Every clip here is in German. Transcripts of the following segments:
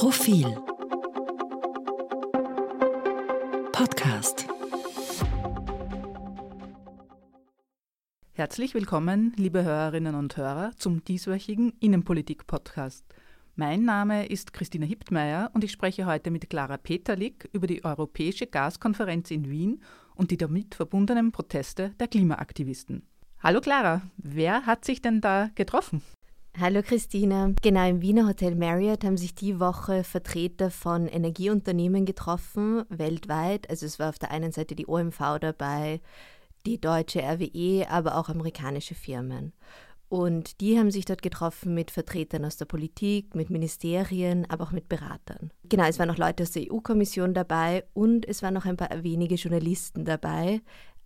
Profil Podcast Herzlich willkommen, liebe Hörerinnen und Hörer, zum dieswöchigen Innenpolitik-Podcast. Mein Name ist Christina Hiptmeier und ich spreche heute mit Clara Peterlik über die Europäische Gaskonferenz in Wien und die damit verbundenen Proteste der Klimaaktivisten. Hallo Clara, wer hat sich denn da getroffen? Hallo Christina. Genau, im Wiener Hotel Marriott haben sich die Woche Vertreter von Energieunternehmen getroffen, weltweit. Also es war auf der einen Seite die OMV dabei, die deutsche RWE, aber auch amerikanische Firmen. Und die haben sich dort getroffen mit Vertretern aus der Politik, mit Ministerien, aber auch mit Beratern. Genau, es waren auch Leute aus der EU-Kommission dabei und es waren noch ein paar wenige Journalisten dabei.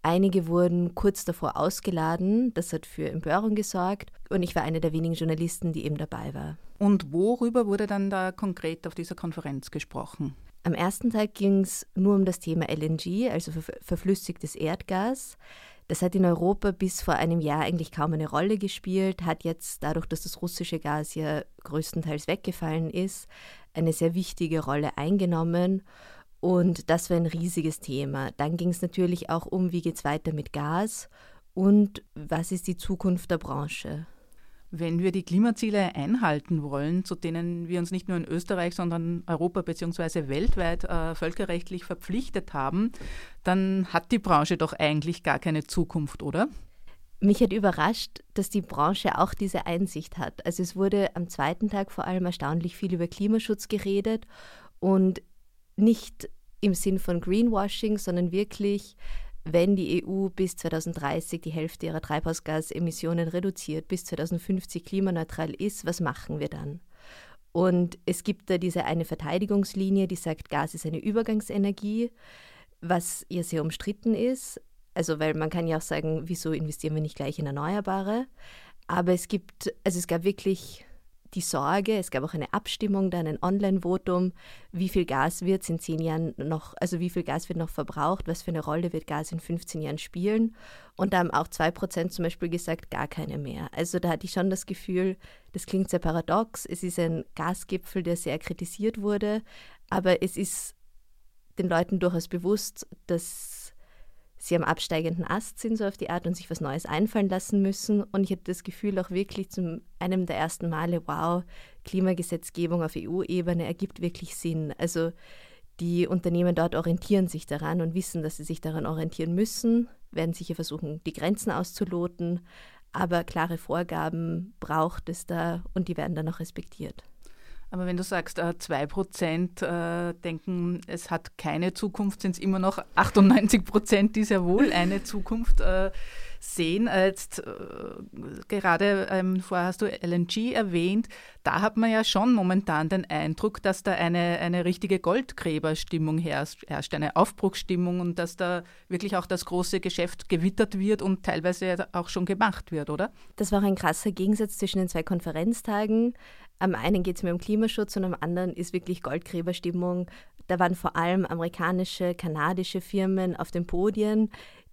Einige wurden kurz davor ausgeladen, das hat für Empörung gesorgt und ich war eine der wenigen Journalisten, die eben dabei war. Und worüber wurde dann da konkret auf dieser Konferenz gesprochen? Am ersten Tag ging es nur um das Thema LNG, also verflüssigtes Erdgas. Das hat in Europa bis vor einem Jahr eigentlich kaum eine Rolle gespielt, hat jetzt dadurch, dass das russische Gas ja größtenteils weggefallen ist, eine sehr wichtige Rolle eingenommen. Und das war ein riesiges Thema. Dann ging es natürlich auch um, wie geht es weiter mit Gas und was ist die Zukunft der Branche. Wenn wir die Klimaziele einhalten wollen, zu denen wir uns nicht nur in Österreich, sondern Europa bzw. weltweit äh, völkerrechtlich verpflichtet haben, dann hat die Branche doch eigentlich gar keine Zukunft, oder? Mich hat überrascht, dass die Branche auch diese Einsicht hat. Also es wurde am zweiten Tag vor allem erstaunlich viel über Klimaschutz geredet und nicht im Sinn von Greenwashing, sondern wirklich, wenn die EU bis 2030 die Hälfte ihrer Treibhausgasemissionen reduziert, bis 2050 klimaneutral ist, was machen wir dann? Und es gibt da diese eine Verteidigungslinie, die sagt, Gas ist eine Übergangsenergie, was ja sehr umstritten ist. Also, weil man kann ja auch sagen, wieso investieren wir nicht gleich in Erneuerbare? Aber es gibt, also es gab wirklich die Sorge, es gab auch eine Abstimmung, dann ein Online-Votum, wie viel Gas wird es in zehn Jahren noch, also wie viel Gas wird noch verbraucht, was für eine Rolle wird Gas in 15 Jahren spielen. Und da haben auch zwei Prozent zum Beispiel gesagt, gar keine mehr. Also da hatte ich schon das Gefühl, das klingt sehr paradox. Es ist ein Gasgipfel, der sehr kritisiert wurde, aber es ist den Leuten durchaus bewusst, dass sie am absteigenden Ast sind, so auf die Art, und sich was Neues einfallen lassen müssen. Und ich hatte das Gefühl auch wirklich zum einem der ersten Male, wow, Klimagesetzgebung auf EU-Ebene ergibt wirklich Sinn. Also die Unternehmen dort orientieren sich daran und wissen, dass sie sich daran orientieren müssen, werden sicher versuchen, die Grenzen auszuloten, aber klare Vorgaben braucht es da und die werden dann auch respektiert. Aber wenn du sagst, äh, zwei Prozent äh, denken, es hat keine Zukunft, sind es immer noch 98 Prozent, die sehr wohl eine Zukunft äh, sehen. Jetzt gerade ähm, vorher hast du LNG erwähnt. Da hat man ja schon momentan den Eindruck, dass da eine, eine richtige Goldgräberstimmung herrscht, herrscht, eine Aufbruchsstimmung und dass da wirklich auch das große Geschäft gewittert wird und teilweise auch schon gemacht wird, oder? Das war auch ein krasser Gegensatz zwischen den zwei Konferenztagen. Am einen geht es mir um Klimaschutz und am anderen ist wirklich Goldgräberstimmung. Da waren vor allem amerikanische, kanadische Firmen auf den Podien,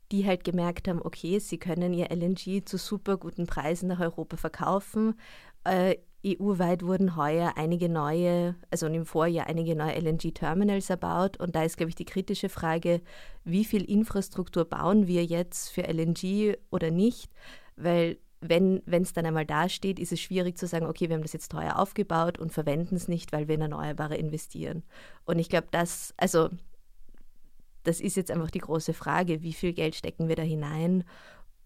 die halt gemerkt haben, okay, sie können ihr LNG zu super guten Preisen nach Europa verkaufen. Äh, EU-weit wurden heuer einige neue, also im Vorjahr einige neue LNG-Terminals erbaut. Und da ist, glaube ich, die kritische Frage, wie viel Infrastruktur bauen wir jetzt für LNG oder nicht? Weil wenn es dann einmal dasteht, ist es schwierig zu sagen, okay, wir haben das jetzt teuer aufgebaut und verwenden es nicht, weil wir in Erneuerbare investieren. Und ich glaube, das, also das ist jetzt einfach die große Frage, wie viel Geld stecken wir da hinein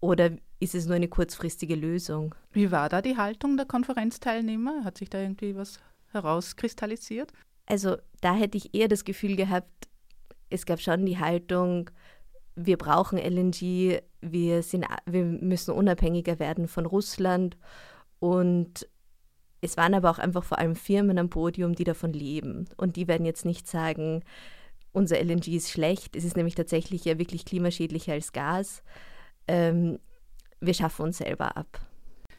oder ist es nur eine kurzfristige Lösung? Wie war da die Haltung der Konferenzteilnehmer? Hat sich da irgendwie was herauskristallisiert? Also da hätte ich eher das Gefühl gehabt, es gab schon die Haltung, wir brauchen LNG, wir, sind, wir müssen unabhängiger werden von Russland. Und es waren aber auch einfach vor allem Firmen am Podium, die davon leben. Und die werden jetzt nicht sagen, unser LNG ist schlecht. Es ist nämlich tatsächlich ja wirklich klimaschädlicher als Gas. Ähm, wir schaffen uns selber ab.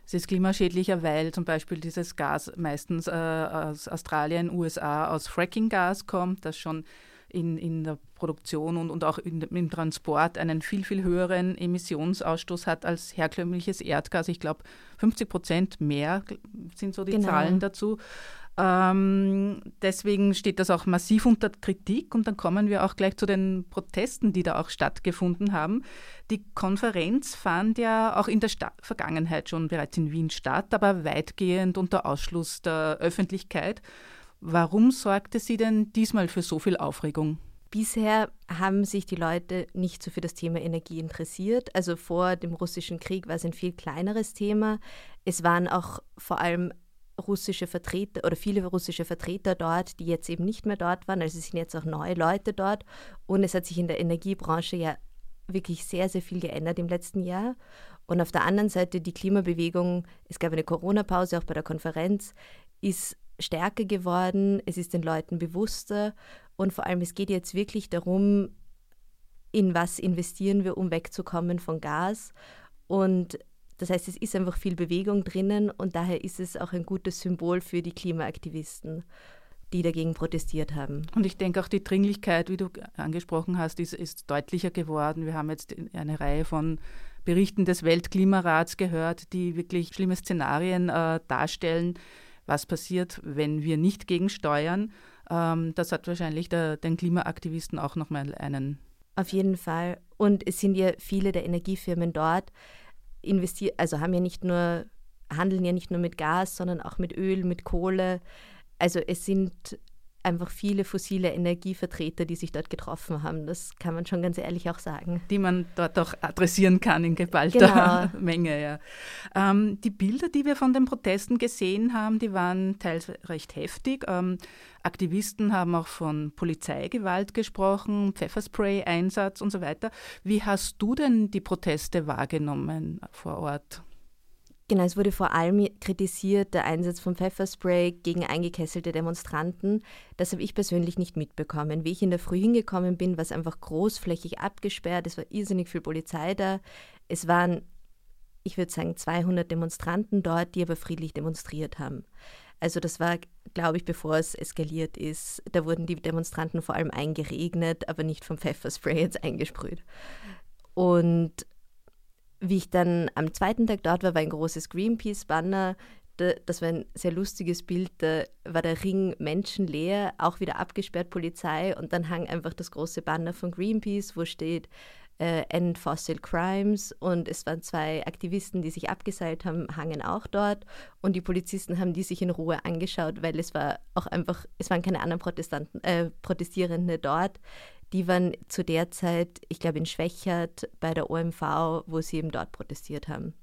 Es ist klimaschädlicher, weil zum Beispiel dieses Gas meistens äh, aus Australien, USA aus Fracking-Gas kommt, das schon in, in der Produktion und, und auch in, im Transport einen viel, viel höheren Emissionsausstoß hat als herkömmliches Erdgas. Ich glaube, 50 Prozent mehr sind so die genau. Zahlen dazu. Ähm, deswegen steht das auch massiv unter Kritik und dann kommen wir auch gleich zu den Protesten, die da auch stattgefunden haben. Die Konferenz fand ja auch in der Sta Vergangenheit schon bereits in Wien statt, aber weitgehend unter Ausschluss der Öffentlichkeit. Warum sorgte sie denn diesmal für so viel Aufregung? Bisher haben sich die Leute nicht so für das Thema Energie interessiert. Also vor dem russischen Krieg war es ein viel kleineres Thema. Es waren auch vor allem russische Vertreter oder viele russische Vertreter dort, die jetzt eben nicht mehr dort waren. Also es sind jetzt auch neue Leute dort. Und es hat sich in der Energiebranche ja wirklich sehr, sehr viel geändert im letzten Jahr. Und auf der anderen Seite die Klimabewegung, es gab eine Corona-Pause auch bei der Konferenz, ist stärker geworden, es ist den Leuten bewusster und vor allem es geht jetzt wirklich darum, in was investieren wir, um wegzukommen von Gas. Und das heißt, es ist einfach viel Bewegung drinnen und daher ist es auch ein gutes Symbol für die Klimaaktivisten, die dagegen protestiert haben. Und ich denke auch die Dringlichkeit, wie du angesprochen hast, ist, ist deutlicher geworden. Wir haben jetzt eine Reihe von Berichten des Weltklimarats gehört, die wirklich schlimme Szenarien äh, darstellen, was passiert, wenn wir nicht gegensteuern. Ähm, das hat wahrscheinlich der, den Klimaaktivisten auch nochmal einen. Auf jeden Fall. Und es sind ja viele der Energiefirmen dort, investieren, also haben ja nicht nur, handeln ja nicht nur mit Gas, sondern auch mit Öl, mit Kohle. Also es sind einfach viele fossile Energievertreter, die sich dort getroffen haben. Das kann man schon ganz ehrlich auch sagen. Die man dort auch adressieren kann in geballter genau. Menge. Ja. Ähm, die Bilder, die wir von den Protesten gesehen haben, die waren teils recht heftig. Ähm, Aktivisten haben auch von Polizeigewalt gesprochen, Pfefferspray-Einsatz und so weiter. Wie hast du denn die Proteste wahrgenommen vor Ort? Genau, es wurde vor allem kritisiert der Einsatz von Pfefferspray gegen eingekesselte Demonstranten. Das habe ich persönlich nicht mitbekommen. Wie ich in der Früh hingekommen bin, war es einfach großflächig abgesperrt. Es war irrsinnig viel Polizei da. Es waren, ich würde sagen, 200 Demonstranten dort, die aber friedlich demonstriert haben. Also das war, glaube ich, bevor es eskaliert ist. Da wurden die Demonstranten vor allem eingeregnet, aber nicht vom Pfefferspray jetzt eingesprüht. Und wie ich dann am zweiten Tag dort war, war ein großes Greenpeace-Banner. Das war ein sehr lustiges Bild. Da war der Ring menschenleer, auch wieder abgesperrt, Polizei. Und dann hang einfach das große Banner von Greenpeace, wo steht äh, End Fossil Crimes. Und es waren zwei Aktivisten, die sich abgeseilt haben, hangen auch dort. Und die Polizisten haben die sich in Ruhe angeschaut, weil es war auch einfach, es waren keine anderen Protestanten, äh, Protestierende dort. Die waren zu der Zeit, ich glaube, in Schwächert bei der OMV, wo sie eben dort protestiert haben.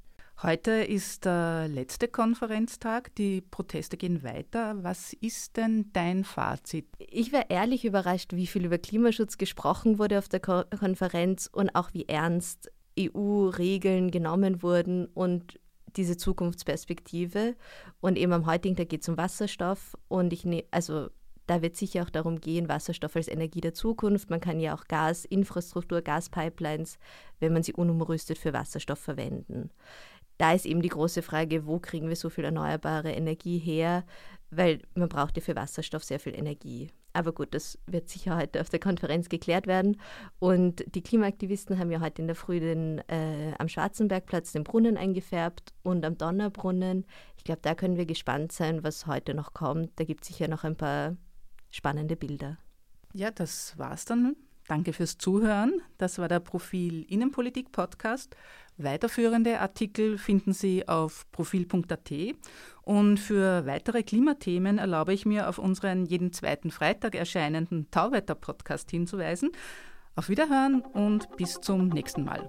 Heute ist der letzte Konferenztag. Die Proteste gehen weiter. Was ist denn dein Fazit? Ich war ehrlich überrascht, wie viel über Klimaschutz gesprochen wurde auf der Ko Konferenz und auch wie ernst EU-Regeln genommen wurden und diese Zukunftsperspektive. Und eben am heutigen Tag geht es um Wasserstoff. Und ich ne also da wird sicher auch darum gehen, Wasserstoff als Energie der Zukunft. Man kann ja auch Gasinfrastruktur, Gaspipelines, wenn man sie unumrüstet, für Wasserstoff verwenden. Da ist eben die große Frage, wo kriegen wir so viel erneuerbare Energie her? Weil man braucht ja für Wasserstoff sehr viel Energie. Aber gut, das wird sicher heute auf der Konferenz geklärt werden. Und die Klimaaktivisten haben ja heute in der Früh den, äh, am Schwarzenbergplatz den Brunnen eingefärbt und am Donnerbrunnen. Ich glaube, da können wir gespannt sein, was heute noch kommt. Da gibt es sicher noch ein paar spannende Bilder. Ja, das war's dann. Danke fürs Zuhören. Das war der Profil Innenpolitik Podcast. Weiterführende Artikel finden Sie auf profil.at. Und für weitere Klimathemen erlaube ich mir, auf unseren jeden zweiten Freitag erscheinenden Tauwetter-Podcast hinzuweisen. Auf Wiederhören und bis zum nächsten Mal.